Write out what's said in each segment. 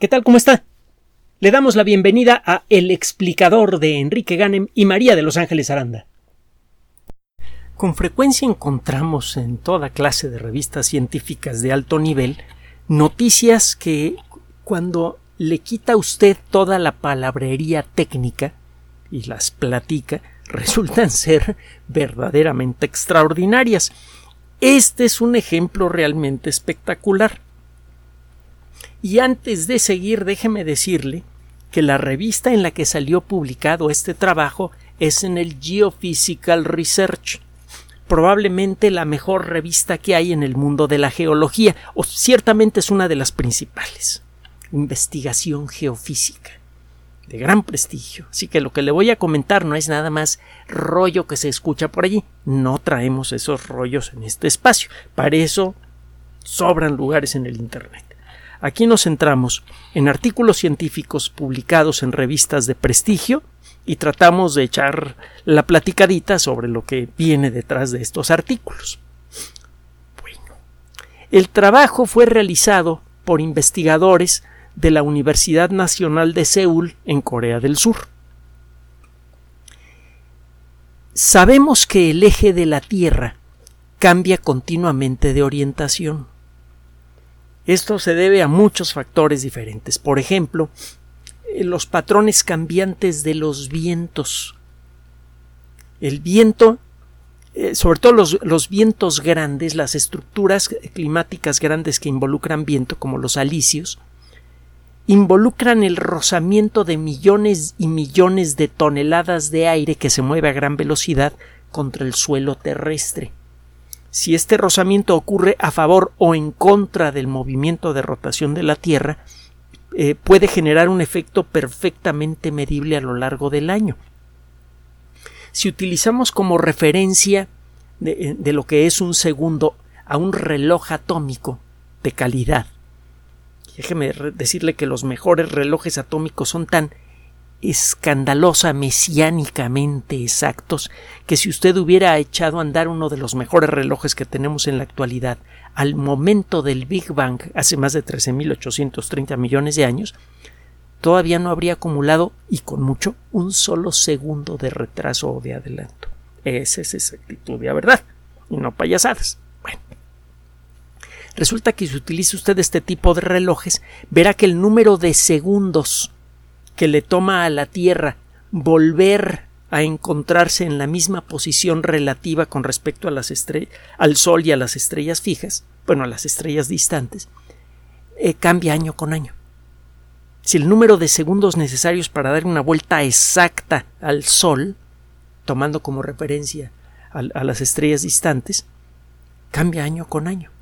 ¿Qué tal? ¿Cómo está? Le damos la bienvenida a El explicador de Enrique Ganem y María de Los Ángeles Aranda. Con frecuencia encontramos en toda clase de revistas científicas de alto nivel noticias que cuando le quita usted toda la palabrería técnica y las platica, resultan ser verdaderamente extraordinarias. Este es un ejemplo realmente espectacular. Y antes de seguir, déjeme decirle que la revista en la que salió publicado este trabajo es en el Geophysical Research, probablemente la mejor revista que hay en el mundo de la geología, o ciertamente es una de las principales. Investigación geofísica de gran prestigio. Así que lo que le voy a comentar no es nada más rollo que se escucha por allí. No traemos esos rollos en este espacio. Para eso sobran lugares en el Internet. Aquí nos centramos en artículos científicos publicados en revistas de prestigio y tratamos de echar la platicadita sobre lo que viene detrás de estos artículos. Bueno, el trabajo fue realizado por investigadores de la Universidad Nacional de Seúl en Corea del Sur. Sabemos que el eje de la Tierra cambia continuamente de orientación. Esto se debe a muchos factores diferentes. Por ejemplo, eh, los patrones cambiantes de los vientos. El viento, eh, sobre todo los, los, vientos grandes, las estructuras climáticas grandes que involucran viento, como los alisios, involucran el rozamiento de millones y millones de toneladas de aire que se mueve a gran velocidad contra el suelo terrestre si este rozamiento ocurre a favor o en contra del movimiento de rotación de la Tierra, eh, puede generar un efecto perfectamente medible a lo largo del año. Si utilizamos como referencia de, eh, de lo que es un segundo a un reloj atómico de calidad, déjeme decirle que los mejores relojes atómicos son tan escandalosa mesiánicamente exactos que si usted hubiera echado a andar uno de los mejores relojes que tenemos en la actualidad al momento del Big Bang hace más de 13.830 millones de años, todavía no habría acumulado, y con mucho, un solo segundo de retraso o de adelanto. Esa es exactitud de verdad, y no payasadas. Bueno. Resulta que si utiliza usted este tipo de relojes, verá que el número de segundos que le toma a la Tierra volver a encontrarse en la misma posición relativa con respecto a las al Sol y a las estrellas fijas, bueno, a las estrellas distantes, eh, cambia año con año. Si el número de segundos necesarios para dar una vuelta exacta al Sol, tomando como referencia a las estrellas distantes, cambia año con año.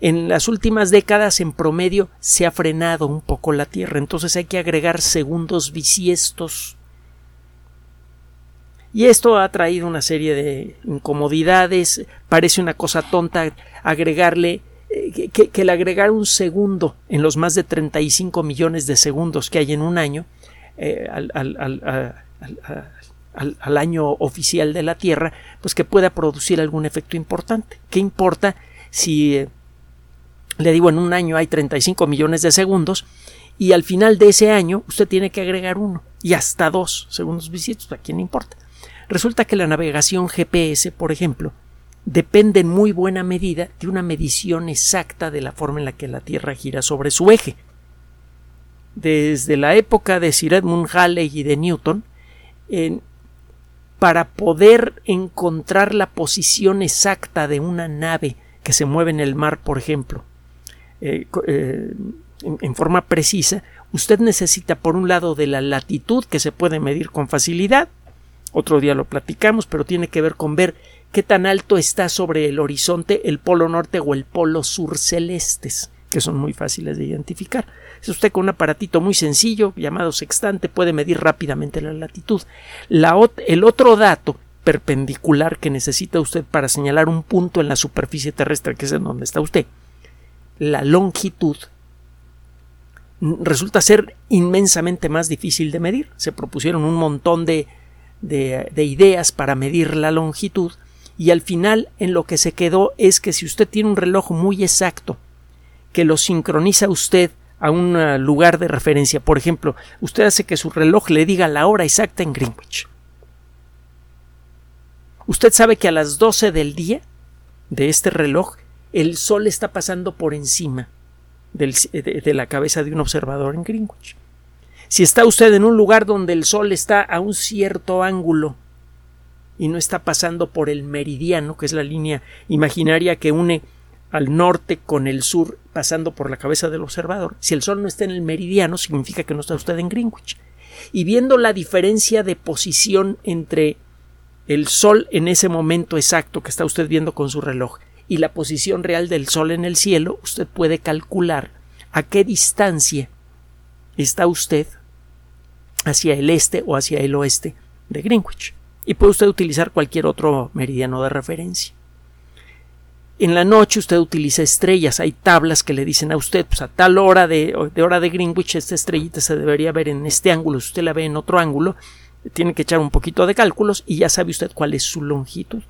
En las últimas décadas, en promedio, se ha frenado un poco la Tierra, entonces hay que agregar segundos bisiestos. Y esto ha traído una serie de incomodidades. Parece una cosa tonta agregarle eh, que, el agregar un segundo en los más de 35 millones de segundos que hay en un año eh, al, año oficial de la Tierra, pues que pueda producir algún efecto importante. ¿Qué importa si eh, le digo, en un año hay 35 millones de segundos y al final de ese año usted tiene que agregar uno y hasta dos segundos bisiestos, ¿a quién importa? Resulta que la navegación GPS, por ejemplo, depende en muy buena medida de una medición exacta de la forma en la que la Tierra gira sobre su eje. Desde la época de Sir Edmund Halley y de Newton, para poder encontrar la posición exacta de una nave que se mueve en el mar, por ejemplo, eh, eh, en, forma precisa, usted necesita por un lado de la latitud que se puede medir con facilidad, otro día lo platicamos, pero tiene que ver con ver qué tan alto está sobre el horizonte el polo norte o el polo sur celestes, que son muy fáciles de identificar. Es usted con un aparatito muy sencillo llamado sextante puede medir rápidamente la latitud. el otro dato perpendicular que necesita usted para señalar un punto en la superficie terrestre, que es en donde está usted, la longitud resulta ser inmensamente más difícil de medir. Se propusieron un montón de, de, ideas para medir la longitud y al final en lo que se quedó es que si usted tiene un reloj muy exacto que lo sincroniza usted a un uh, lugar de referencia. Por ejemplo, usted hace que su reloj le diga la hora exacta en Greenwich. Usted sabe que a las 12 del día de este reloj el sol está pasando por encima de, la cabeza de un observador en Greenwich. Si está usted en un lugar donde el sol está a un cierto ángulo y no está pasando por el meridiano, que es la línea imaginaria que une al norte con el sur pasando por la cabeza del observador. Si el Sol no está en el meridiano, significa que no está usted en Greenwich. Y viendo la diferencia de posición entre el Sol en ese momento exacto que está usted viendo con su reloj y la posición real del Sol en el cielo, usted puede calcular a qué distancia está usted hacia el este o hacia el oeste de Greenwich. Y puede usted utilizar cualquier otro meridiano de referencia. En la noche usted utiliza estrellas, hay tablas que le dicen a usted, pues a tal hora de, hora de Greenwich esta estrellita se debería ver en este ángulo, si usted la ve en otro ángulo, tiene que echar un poquito de cálculos y ya sabe usted cuál es su longitud.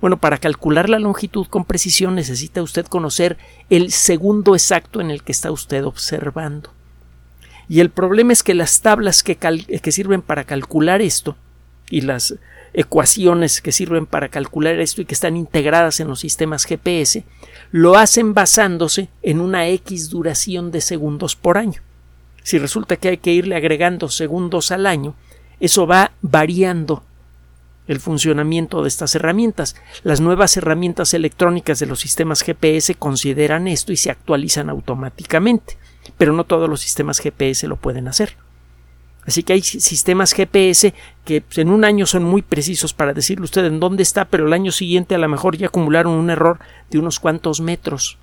Bueno, para calcular la longitud con precisión necesita usted conocer el segundo exacto en el que está usted observando. Y el problema es que las tablas que, que sirven para calcular esto y las ecuaciones que sirven para calcular esto y que están integradas en los sistemas GPS, lo hacen basándose en una X duración de segundos por año. Si resulta que hay que irle agregando segundos al año, eso va variando el funcionamiento de estas herramientas. Las nuevas herramientas electrónicas de los sistemas GPS consideran esto y se actualizan automáticamente, pero no todos los sistemas GPS lo pueden hacer. Así que hay sistemas GPS que pues, en un año son muy precisos para decirle usted en dónde está, pero el año siguiente a lo mejor ya acumularon un error de unos cuantos metros.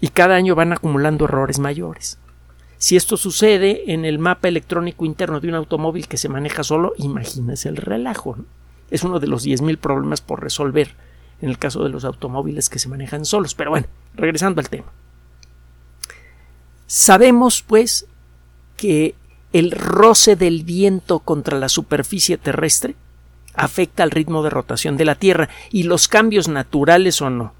Y cada año van acumulando errores mayores. Si esto sucede en el mapa electrónico interno de un automóvil que se maneja solo, imagínese el relajo. Es uno de los 10.000 problemas por resolver en el caso de los automóviles que se manejan solos. Pero bueno, regresando al tema. Sabemos, pues, que el roce del viento contra la superficie terrestre afecta al ritmo de rotación de la Tierra y los cambios naturales o no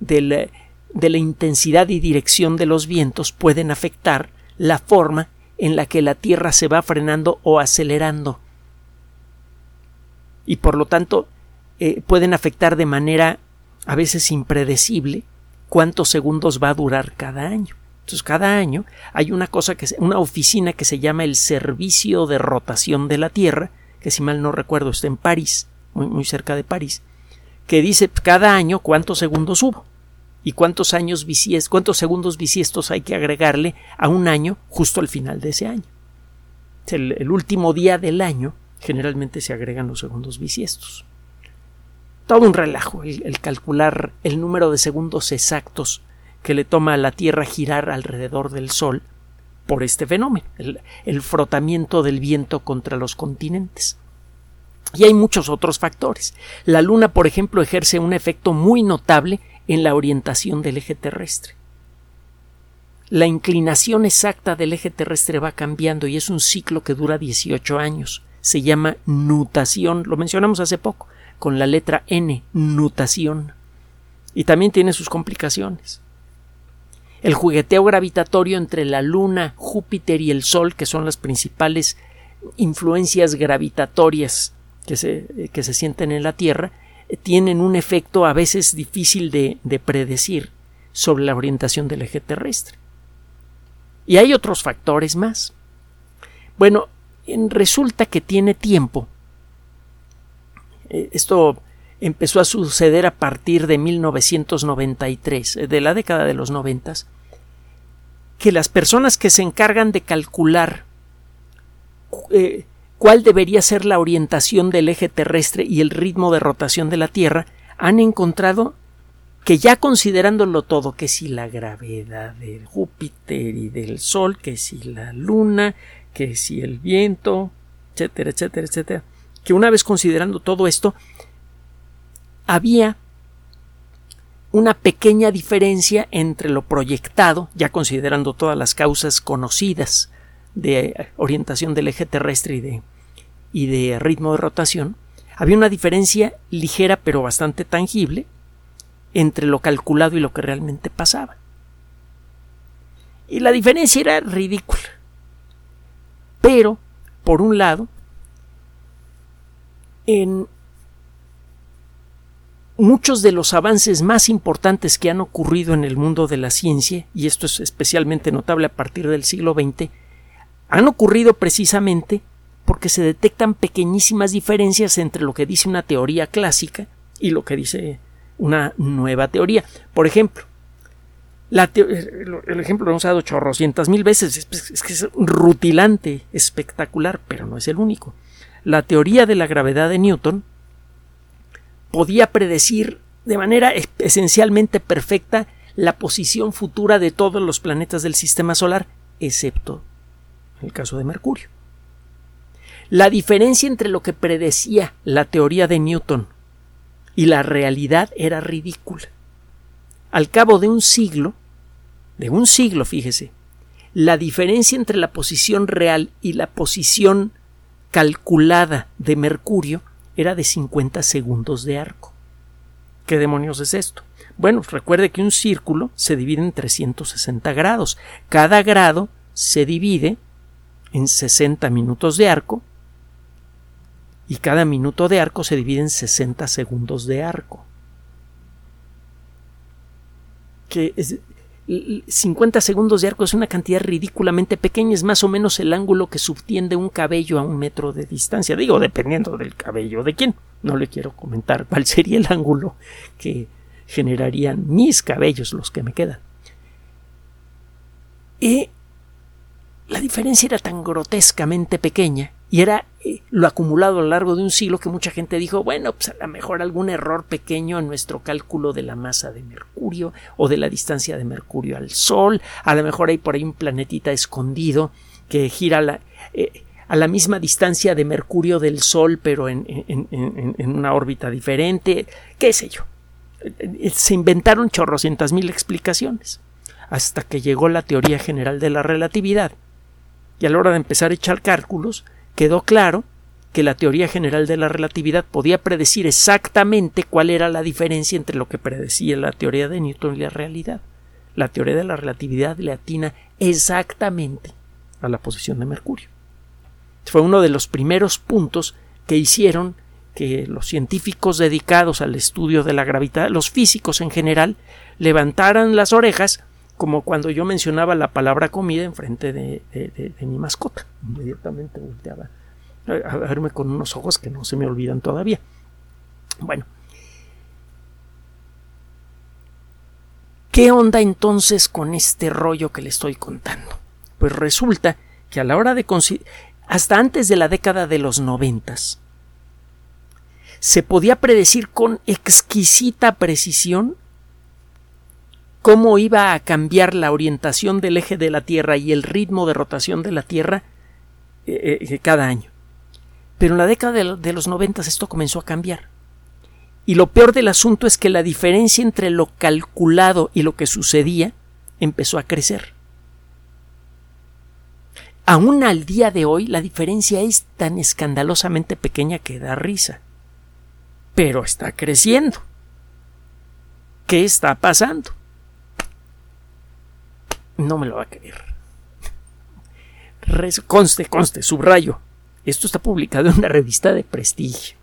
de la, intensidad y dirección de los vientos pueden afectar la forma en la que la Tierra se va frenando o acelerando y por lo tanto eh, pueden afectar de manera a veces impredecible cuántos segundos va a durar cada año. Entonces, cada año hay una cosa que una oficina que se llama el Servicio de Rotación de la Tierra, que si mal no recuerdo está en París, muy, muy cerca de París, que dice cada año cuántos segundos hubo y cuántos años bisiestos, cuántos segundos bisiestos hay que agregarle a un año justo al final de ese año. El, el último día del año generalmente se agregan los segundos bisiestos. Todo un relajo el calcular el número de segundos exactos que le toma a la Tierra girar alrededor del Sol por este fenómeno, el, frotamiento del viento contra los continentes. Y hay muchos otros factores. La Luna, por ejemplo, ejerce un efecto muy notable en la orientación del eje terrestre. La inclinación exacta del eje terrestre va cambiando y es un ciclo que dura 18 años. Se llama nutación, lo mencionamos hace poco, con la letra N, nutación. Y también tiene sus complicaciones el jugueteo gravitatorio entre la Luna, Júpiter y el Sol, que son las principales influencias gravitatorias que se, que se sienten en la Tierra, tienen un efecto a veces difícil de, de predecir sobre la orientación del eje terrestre. Y hay otros factores más. Bueno, resulta que tiene tiempo. Eh, esto empezó a suceder a partir de 1993, eh, de la década de los noventas, que las personas que se encargan de calcular eh, cuál debería ser la orientación del eje terrestre y el ritmo de rotación de la Tierra han encontrado que ya considerándolo todo, que si la gravedad de Júpiter y del Sol, que si la Luna, que si el viento, etcétera, etcétera, etcétera, que una vez considerando todo esto, había una pequeña diferencia entre lo proyectado, ya considerando todas las causas conocidas de orientación del eje terrestre y de, y de ritmo de rotación, había una diferencia ligera pero bastante tangible entre lo calculado y lo que realmente pasaba. Y la diferencia era ridícula. Pero, por un lado, en muchos de los avances más importantes que han ocurrido en el mundo de la ciencia, y esto es especialmente notable a partir del siglo XX, han ocurrido precisamente porque se detectan pequeñísimas diferencias entre lo que dice una teoría clásica y lo que dice una nueva teoría. Por ejemplo, el ejemplo lo hemos dado chorrocientas mil veces, es que es rutilante, espectacular, pero no es el único. La teoría de la gravedad de Newton podía predecir de manera esencialmente perfecta la posición futura de todos los planetas del sistema solar, excepto el caso de Mercurio. La diferencia entre lo que predecía la teoría de Newton y la realidad era ridícula. Al cabo de un siglo, de un siglo, fíjese, la diferencia entre la posición real y la posición calculada de Mercurio era de 50 segundos de arco. ¿Qué demonios es esto? Bueno, recuerde que un círculo se divide en 360 grados. Cada grado se divide en 60 minutos de arco y cada minuto de arco se divide en 60 segundos de arco. Que es, 50 segundos de arco es una cantidad ridículamente pequeña, es más o menos el ángulo que subtiende un cabello a un metro de distancia. Digo, dependiendo del cabello de quién. No le quiero comentar cuál sería el ángulo que generarían mis cabellos, los que me quedan. Y la diferencia era tan grotescamente pequeña y era eh, lo acumulado a lo largo de un siglo que mucha gente dijo, bueno, pues a lo mejor algún error pequeño en nuestro cálculo de la masa de Mercurio o de la distancia de Mercurio al Sol, a lo mejor hay por ahí un planetita escondido que gira eh, a la misma distancia de Mercurio del Sol, pero en, en una órbita diferente, qué sé yo. Eh, se inventaron chorrocientas mil explicaciones, hasta que llegó la teoría general de la relatividad. Y a la hora de empezar a echar cálculos, quedó claro que la teoría general de la relatividad podía predecir exactamente cuál era la diferencia entre lo que predecía la teoría de Newton y la realidad. La teoría de la relatividad le atina exactamente a la posición de Mercurio. Fue uno de los primeros puntos que hicieron que los científicos dedicados al estudio de la gravedad, los físicos en general, levantaran las orejas como cuando yo mencionaba la palabra comida en frente de, mi mascota. Inmediatamente volteaba a verme con unos ojos que no se me olvidan todavía. Bueno. ¿Qué onda entonces con este rollo que le estoy contando? Pues resulta que a la hora de hasta antes de la década de los noventas se podía predecir con exquisita precisión cómo iba a cambiar la orientación del eje de la Tierra y el ritmo de rotación de la Tierra eh, eh, cada año. Pero en la década de, los noventas esto comenzó a cambiar. Y lo peor del asunto es que la diferencia entre lo calculado y lo que sucedía empezó a crecer. Aún al día de hoy la diferencia es tan escandalosamente pequeña que da risa. Pero está creciendo. ¿Qué está pasando? No me lo va a creer. conste, conste, subrayo. Esto está publicado en una revista de prestigio.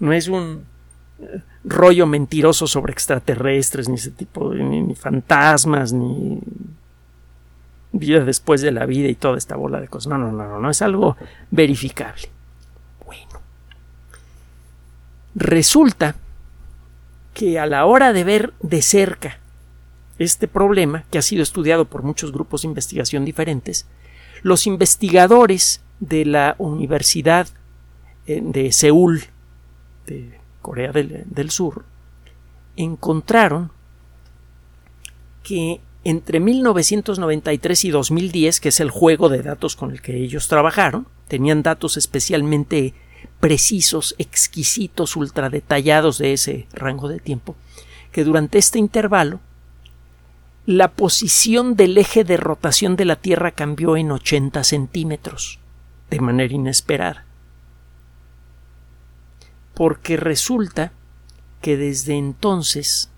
No es un eh, rollo mentiroso sobre extraterrestres, ni ese tipo de ni, fantasmas, ni vida después de la vida y toda esta bola de cosas. No, no, no, no, no es algo verificable. Bueno. Resulta que a la hora de ver de cerca este problema, que ha sido estudiado por muchos grupos de investigación diferentes, los investigadores de la Universidad eh, de Seúl, de Corea del, del Sur, encontraron que entre 1993 y 2010, que es el juego de datos con el que ellos trabajaron, tenían datos especialmente precisos, exquisitos, ultra detallados de ese rango de tiempo, que durante este intervalo la posición del eje de rotación de la Tierra cambió en 80 centímetros, de manera inesperada. Porque resulta que desde entonces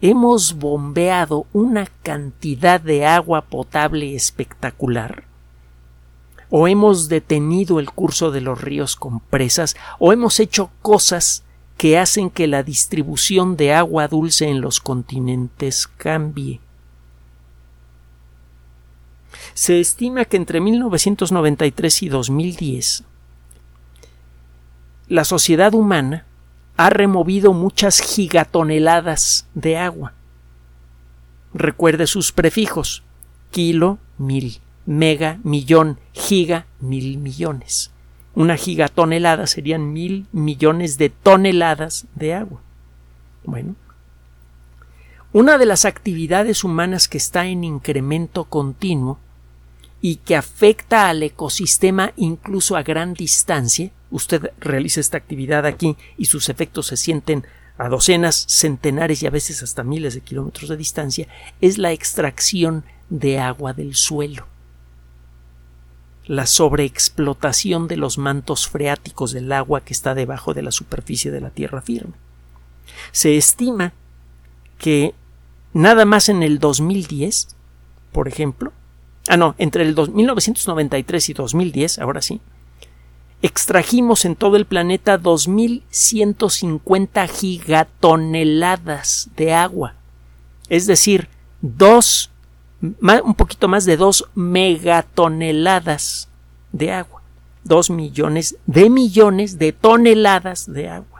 hemos bombeado una cantidad de agua potable espectacular, o hemos detenido el curso de los ríos con presas, o hemos hecho cosas que hacen que la distribución de agua dulce en los continentes cambie. Se estima que entre 1993 y 2010 la sociedad humana ha removido muchas gigatoneladas de agua. Recuerde sus prefijos kilo, mil, mega, millón, giga, mil millones. Una gigatonelada serían mil millones de toneladas de agua. Bueno, una de las actividades humanas que está en incremento continuo y que afecta al ecosistema incluso a gran distancia, usted realiza esta actividad aquí y sus efectos se sienten a docenas, centenares y a veces hasta miles de kilómetros de distancia, es la extracción de agua del suelo la sobreexplotación de los mantos freáticos del agua que está debajo de la superficie de la tierra firme. Se estima que nada más en el 2010, por ejemplo, ah no, entre el 1993 y 2010, ahora sí, extrajimos en todo el planeta 2.150 gigatoneladas de agua, es decir, dos un poquito más de 2 megatoneladas de agua. 2 millones de millones de toneladas de agua.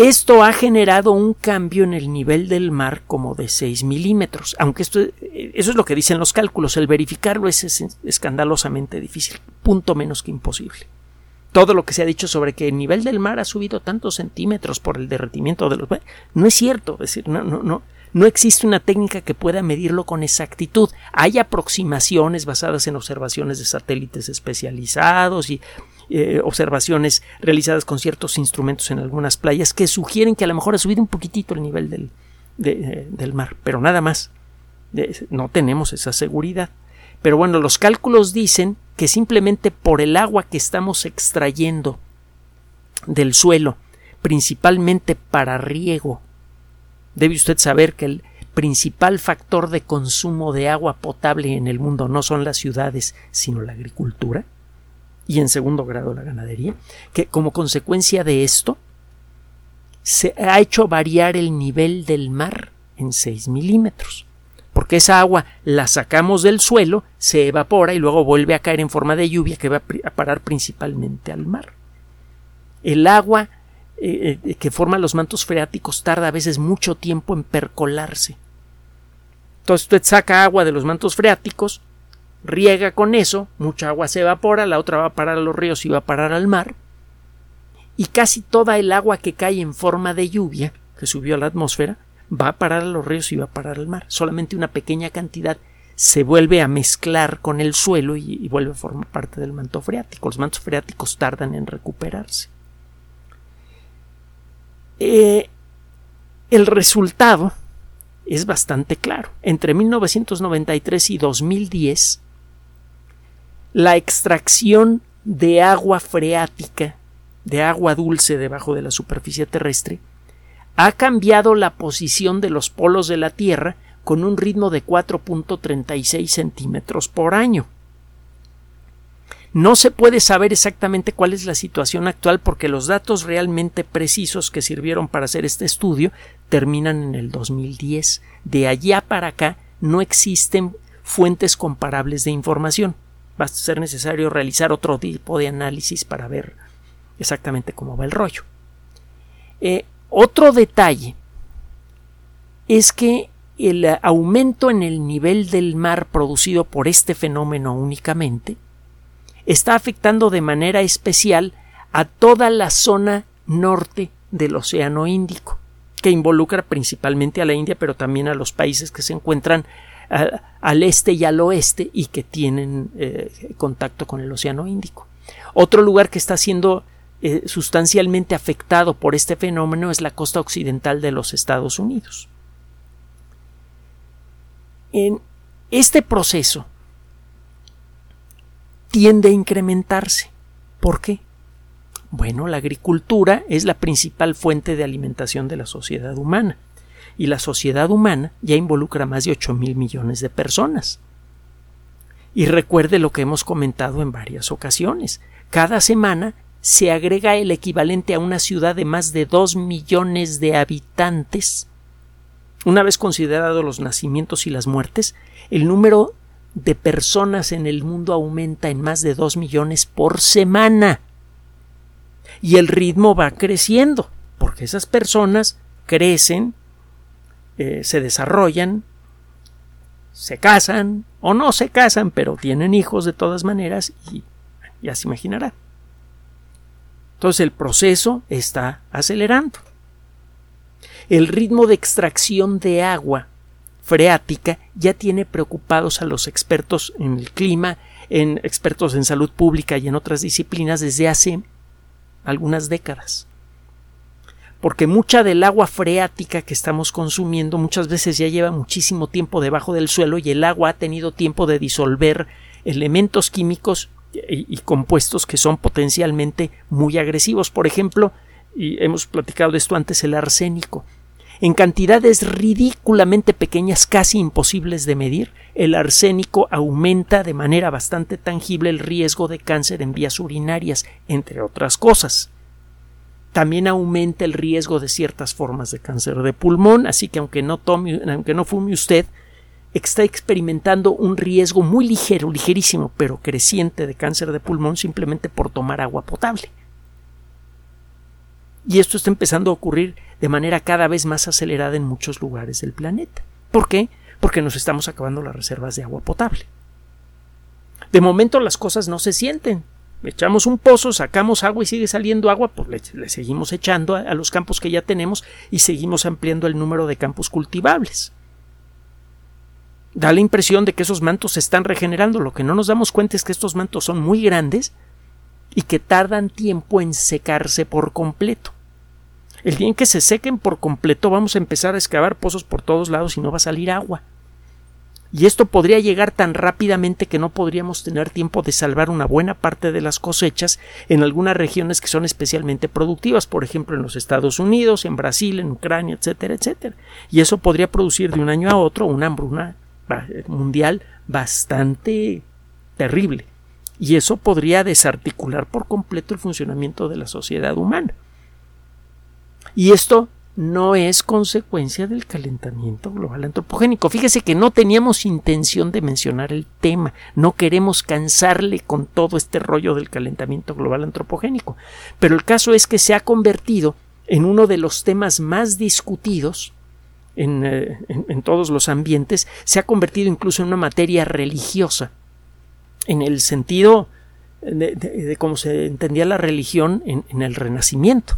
Esto ha generado un cambio en el nivel del mar como de 6 milímetros, aunque esto, eso es lo que dicen los cálculos, el verificarlo es escandalosamente difícil, punto menos que imposible todo lo que se ha dicho sobre que el nivel del mar ha subido tantos centímetros por el derretimiento de los no es cierto, es decir, no, no, no, no existe una técnica que pueda medirlo con exactitud. Hay aproximaciones basadas en observaciones de satélites especializados y eh, observaciones realizadas con ciertos instrumentos en algunas playas que sugieren que a lo mejor ha subido un poquitito el nivel del, eh, del mar, pero nada más. no tenemos esa seguridad. Pero bueno, los cálculos dicen que simplemente por el agua que estamos extrayendo del suelo, principalmente para riego, debe usted saber que el principal factor de consumo de agua potable en el mundo no son las ciudades, sino la agricultura y en segundo grado la ganadería, que como consecuencia de esto se ha hecho variar el nivel del mar en 6 milímetros porque esa agua la sacamos del suelo, se evapora y luego vuelve a caer en forma de lluvia que va a parar principalmente al mar. El agua eh, eh, que forma los mantos freáticos tarda a veces mucho tiempo en percolarse. Entonces usted saca agua de los mantos freáticos, riega con eso, mucha agua se evapora, la otra va a parar a los ríos y va a parar al mar, y casi toda el agua que cae en forma de lluvia, que subió a la atmósfera, va a parar a los ríos y va a parar al mar. Solamente una pequeña cantidad se vuelve a mezclar con el suelo y, vuelve a formar parte del manto freático. Los mantos freáticos tardan en recuperarse. Eh, el resultado es bastante claro. Entre 1993 y 2010, la extracción de agua freática, de agua dulce debajo de la superficie terrestre, ha cambiado la posición de los polos de la Tierra con un ritmo de 4.36 centímetros por año. No se puede saber exactamente cuál es la situación actual porque los datos realmente precisos que sirvieron para hacer este estudio terminan en el 2010. De allá para acá no existen fuentes comparables de información. Va a ser necesario realizar otro tipo de análisis para ver exactamente cómo va el rollo. Eh, otro detalle es que el aumento en el nivel del mar producido por este fenómeno únicamente está afectando de manera especial a toda la zona norte del Océano Índico, que involucra principalmente a la India, pero también a los países que se encuentran al este y al oeste y que tienen eh, contacto con el Océano Índico. Otro lugar que está siendo eh, sustancialmente afectado por este fenómeno es la costa occidental de los Estados Unidos. En este proceso tiende a incrementarse. ¿Por qué? Bueno, la agricultura es la principal fuente de alimentación de la sociedad humana y la sociedad humana ya involucra más de 8 mil millones de personas. Y recuerde lo que hemos comentado en varias ocasiones. Cada semana se agrega el equivalente a una ciudad de más de 2 millones de habitantes. Una vez considerados los nacimientos y las muertes, el número de personas en el mundo aumenta en más de 2 millones por semana. Y el ritmo va creciendo, porque esas personas crecen, eh, se desarrollan, se casan o no se casan, pero tienen hijos de todas maneras y ya se imaginará. Entonces el proceso está acelerando. El ritmo de extracción de agua freática ya tiene preocupados a los expertos en el clima, en expertos en salud pública y en otras disciplinas desde hace algunas décadas porque mucha del agua freática que estamos consumiendo muchas veces ya lleva muchísimo tiempo debajo del suelo y el agua ha tenido tiempo de disolver elementos químicos y, compuestos que son potencialmente muy agresivos. Por ejemplo, y hemos platicado de esto antes, el arsénico. En cantidades ridículamente pequeñas, casi imposibles de medir, el arsénico aumenta de manera bastante tangible el riesgo de cáncer en vías urinarias, entre otras cosas también aumenta el riesgo de ciertas formas de cáncer de pulmón, así que aunque no tome, aunque no fume usted, está experimentando un riesgo muy ligero, ligerísimo, pero creciente de cáncer de pulmón simplemente por tomar agua potable. Y esto está empezando a ocurrir de manera cada vez más acelerada en muchos lugares del planeta. ¿Por qué? Porque nos estamos acabando las reservas de agua potable. De momento las cosas no se sienten, echamos un pozo, sacamos agua y sigue saliendo agua, pues le, seguimos echando a, los campos que ya tenemos y seguimos ampliando el número de campos cultivables. Da la impresión de que esos mantos se están regenerando. Lo que no nos damos cuenta es que estos mantos son muy grandes y que tardan tiempo en secarse por completo. El día en que se sequen por completo vamos a empezar a excavar pozos por todos lados y no va a salir agua y esto podría llegar tan rápidamente que no podríamos tener tiempo de salvar una buena parte de las cosechas en algunas regiones que son especialmente productivas, por ejemplo en los Estados Unidos, en Brasil, en Ucrania, etcétera, etcétera. Y eso podría producir de un año a otro una hambruna mundial bastante terrible. Y eso podría desarticular por completo el funcionamiento de la sociedad humana. Y esto no es consecuencia del calentamiento global antropogénico. Fíjese que no teníamos intención de mencionar el tema, no queremos cansarle con todo este rollo del calentamiento global antropogénico, pero el caso es que se ha convertido en uno de los temas más discutidos en, eh, todos los ambientes, se ha convertido incluso en una materia religiosa, en el sentido de, cómo se entendía la religión en, en el Renacimiento.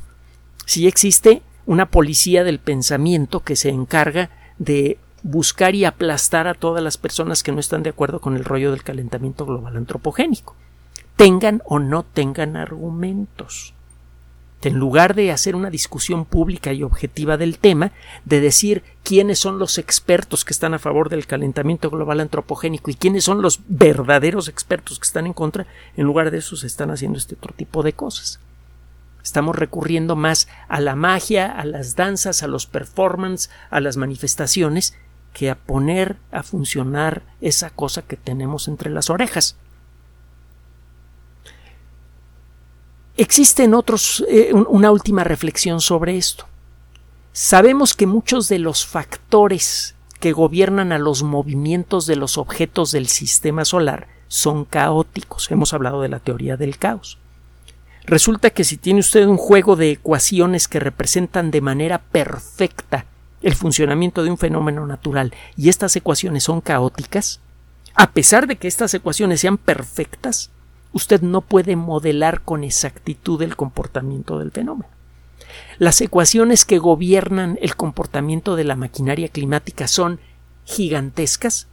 Si existe una policía del pensamiento que se encarga de buscar y aplastar a todas las personas que no están de acuerdo con el rollo del calentamiento global antropogénico, tengan o no tengan argumentos. En lugar de hacer una discusión pública y objetiva del tema, de decir quiénes son los expertos que están a favor del calentamiento global antropogénico y quiénes son los verdaderos expertos que están en contra, en lugar de eso se están haciendo este otro tipo de cosas. Estamos recurriendo más a la magia, a las danzas, a los performances, a las manifestaciones, que a poner a funcionar esa cosa que tenemos entre las orejas. Existen otros, eh, una última reflexión sobre esto. Sabemos que muchos de los factores que gobiernan a los movimientos de los objetos del sistema solar son caóticos. Hemos hablado de la teoría del caos. Resulta que si tiene usted un juego de ecuaciones que representan de manera perfecta el funcionamiento de un fenómeno natural y estas ecuaciones son caóticas, a pesar de que estas ecuaciones sean perfectas, usted no puede modelar con exactitud el comportamiento del fenómeno. Las ecuaciones que gobiernan el comportamiento de la maquinaria climática son gigantescas.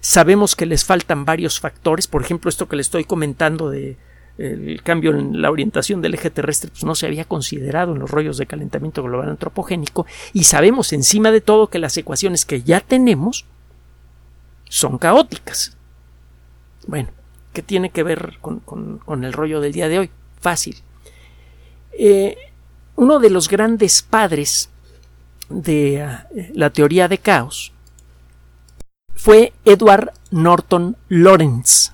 Sabemos que les faltan varios factores, por ejemplo, esto que le estoy comentando de el cambio en la orientación del eje terrestre pues, no se había considerado en los rollos de calentamiento global antropogénico y sabemos encima de todo que las ecuaciones que ya tenemos son caóticas. Bueno, ¿qué tiene que ver con, el rollo del día de hoy? Fácil. Eh, uno de los grandes padres de eh, la teoría de caos fue Edward Norton Lawrence.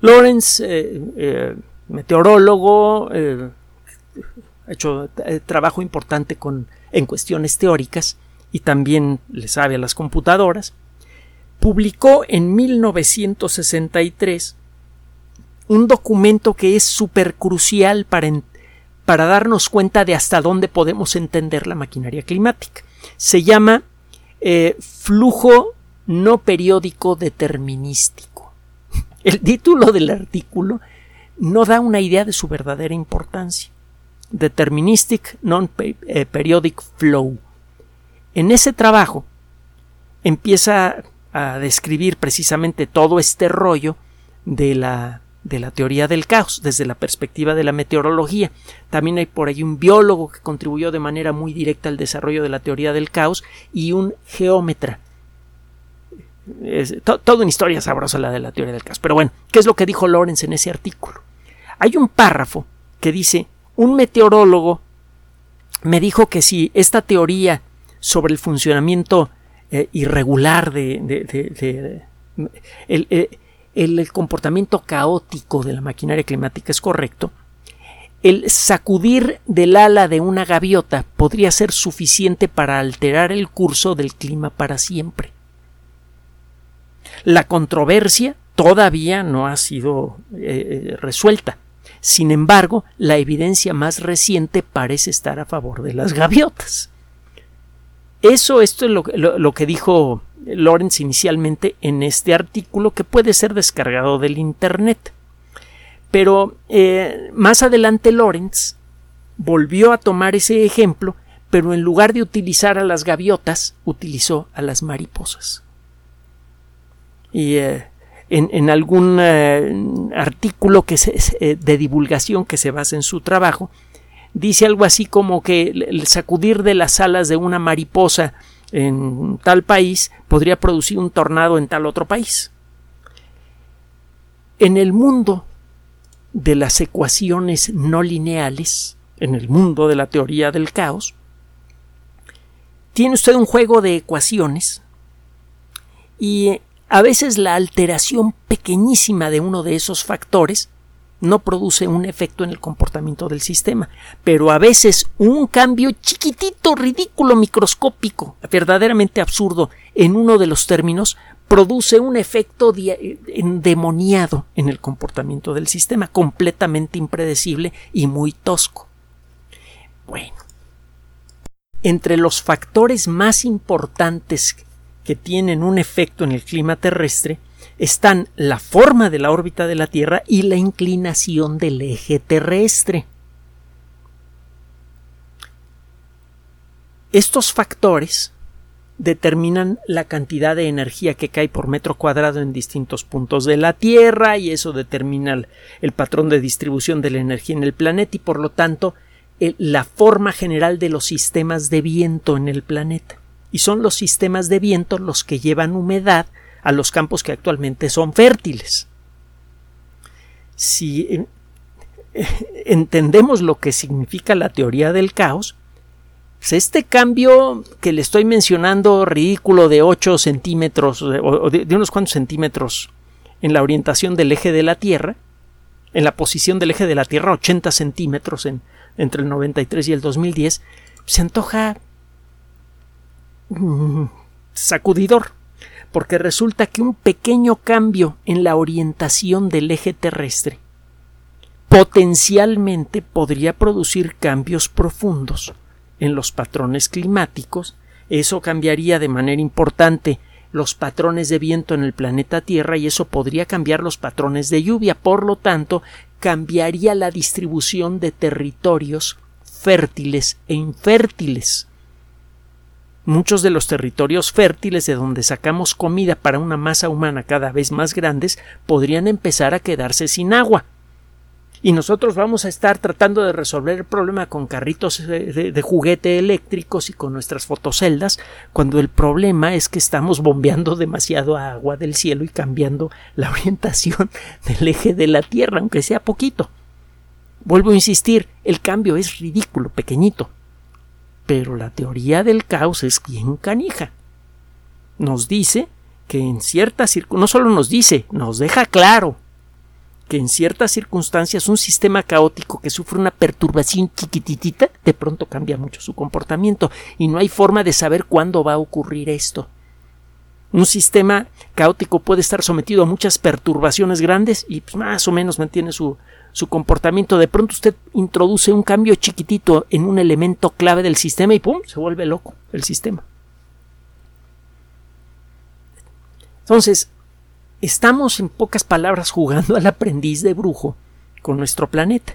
Lawrence, eh, meteorólogo, ha hecho trabajo importante con, en cuestiones teóricas y también le sabe a las computadoras, publicó en 1963 un documento que es súper crucial para, para darnos cuenta de hasta dónde podemos entender la maquinaria climática. Se llama eh, Flujo no periódico determinístico. El título del artículo no da una idea de su verdadera importancia. Deterministic Non-Periodic Flow. En ese trabajo empieza a describir precisamente todo este rollo de la, de la teoría del caos desde la perspectiva de la meteorología. También hay por ahí un biólogo que contribuyó de manera muy directa al desarrollo de la teoría del caos y un geómetra. Es toda una historia sabrosa la de la teoría del caos. Pero bueno, ¿qué es lo que dijo Lawrence en ese artículo? Hay un párrafo que dice un meteorólogo me dijo que si esta teoría sobre el funcionamiento eh, irregular de, eh, el, comportamiento caótico de la maquinaria climática es correcto, el sacudir del ala de una gaviota podría ser suficiente para alterar el curso del clima para siempre. La controversia todavía no ha sido eh, resuelta. Sin embargo, la evidencia más reciente parece estar a favor de las gaviotas. Eso, esto es lo, que dijo Lawrence inicialmente en este artículo que puede ser descargado del Internet. Pero eh, más adelante Lawrence volvió a tomar ese ejemplo, pero en lugar de utilizar a las gaviotas, utilizó a las mariposas. Y eh, en, algún eh, artículo que de divulgación que se basa en su trabajo, dice algo así como que el sacudir de las alas de una mariposa en tal país podría producir un tornado en tal otro país. En el mundo de las ecuaciones no lineales, en el mundo de la teoría del caos, tiene usted un juego de ecuaciones y a veces la alteración pequeñísima de uno de esos factores no produce un efecto en el comportamiento del sistema, pero a veces un cambio chiquitito, ridículo, microscópico, verdaderamente absurdo en uno de los términos produce un efecto endemoniado en el comportamiento del sistema, completamente impredecible y muy tosco. Bueno, entre los factores más importantes que tienen un efecto en el clima terrestre están la forma de la órbita de la Tierra y la inclinación del eje terrestre. Estos factores determinan la cantidad de energía que cae por metro cuadrado en distintos puntos de la Tierra y eso determina el, patrón de distribución de la energía en el planeta y por lo tanto la forma general de los sistemas de viento en el planeta. Y son los sistemas de viento los que llevan humedad a los campos que actualmente son fértiles. Si eh, entendemos lo que significa la teoría del caos, pues este cambio que le estoy mencionando ridículo de 8 centímetros o de, unos cuantos centímetros en la orientación del eje de la Tierra, en la posición del eje de la Tierra 80 centímetros en, entre el 93 y el 2010, se antoja sacudidor porque resulta que un pequeño cambio en la orientación del eje terrestre potencialmente podría producir cambios profundos en los patrones climáticos, eso cambiaría de manera importante los patrones de viento en el planeta Tierra y eso podría cambiar los patrones de lluvia, por lo tanto, cambiaría la distribución de territorios fértiles e infértiles. Muchos de los territorios fértiles de donde sacamos comida para una masa humana cada vez más grandes podrían empezar a quedarse sin agua. Y nosotros vamos a estar tratando de resolver el problema con carritos de, juguete eléctricos y con nuestras fotoceldas, cuando el problema es que estamos bombeando demasiado agua del cielo y cambiando la orientación del eje de la Tierra, aunque sea poquito. Vuelvo a insistir, el cambio es ridículo, pequeñito. Pero la teoría del caos es bien canija. Nos dice que en ciertas circunstancias, no solo nos dice, nos deja claro que en ciertas circunstancias un sistema caótico que sufre una perturbación chiquititita de pronto cambia mucho su comportamiento y no hay forma de saber cuándo va a ocurrir esto. Un sistema caótico puede estar sometido a muchas perturbaciones grandes y pues, más o menos mantiene su, su comportamiento. De pronto usted introduce un cambio chiquitito en un elemento clave del sistema y ¡pum! se vuelve loco el sistema. Entonces, estamos en pocas palabras jugando al aprendiz de brujo con nuestro planeta.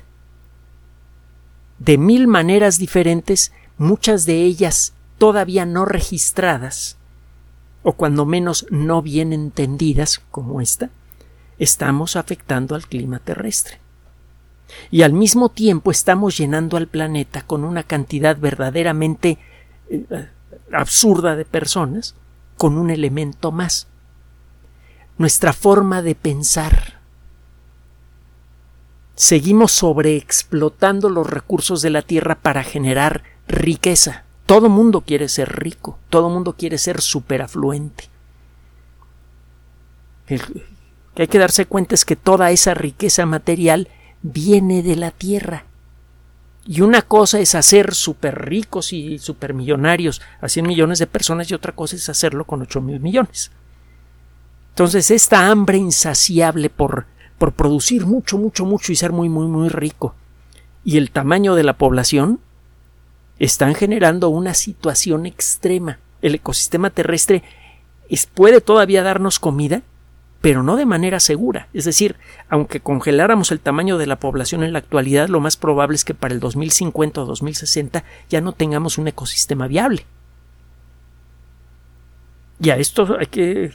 De mil maneras diferentes, muchas de ellas todavía no registradas, o cuando menos no bien entendidas, como esta, estamos afectando al clima terrestre. Y al mismo tiempo estamos llenando al planeta con una cantidad verdaderamente eh, absurda de personas, con un elemento más nuestra forma de pensar. Seguimos sobreexplotando los recursos de la Tierra para generar riqueza. Todo mundo quiere ser rico, todo mundo quiere ser superafluente. Que hay que darse cuenta es que toda esa riqueza material viene de la Tierra. Y una cosa es hacer super ricos y supermillonarios a 100 millones de personas y otra cosa es hacerlo con 8 mil millones. Entonces, esta hambre insaciable por, por producir mucho, mucho, mucho y ser muy, muy, muy rico y el tamaño de la población están generando una situación extrema. El ecosistema terrestre puede todavía darnos comida, pero no de manera segura. Es decir, aunque congeláramos el tamaño de la población en la actualidad, lo más probable es que para el 2050 o 2060 ya no tengamos un ecosistema viable. Y a esto hay que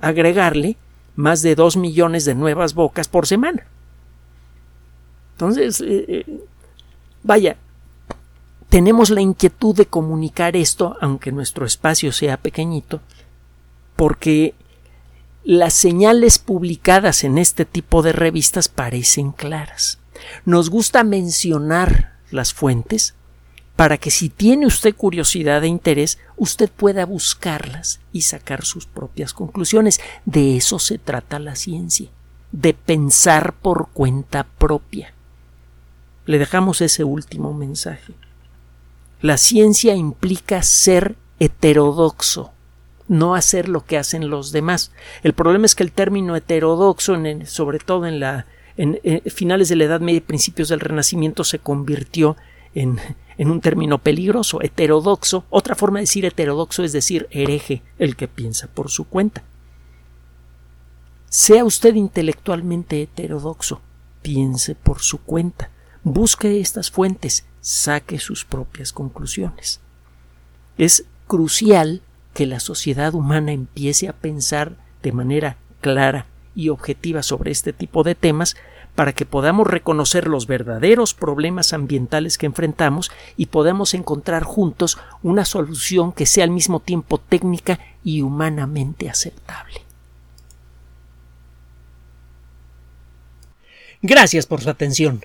agregarle más de dos millones de nuevas bocas por semana. Entonces, eh, eh, vaya, tenemos la inquietud de comunicar esto, aunque nuestro espacio sea pequeñito, porque las señales publicadas en este tipo de revistas parecen claras. Nos gusta mencionar las fuentes, para que si tiene usted curiosidad e interés, usted pueda buscarlas y sacar sus propias conclusiones. De eso se trata la ciencia, de pensar por cuenta propia. Le dejamos ese último mensaje. La ciencia implica ser heterodoxo, no hacer lo que hacen los demás. El problema es que el término heterodoxo, sobre todo en en, eh, finales de la Edad Media y principios del Renacimiento, se convirtió en, en un término peligroso, heterodoxo. Otra forma de decir heterodoxo es decir hereje, el que piensa por su cuenta. Sea usted intelectualmente heterodoxo, piense por su cuenta, busque estas fuentes, saque sus propias conclusiones. Es crucial que la sociedad humana empiece a pensar de manera clara y objetiva sobre este tipo de temas para que podamos reconocer los verdaderos problemas ambientales que enfrentamos y podamos encontrar juntos una solución que sea al mismo tiempo técnica y humanamente aceptable. Gracias por su atención.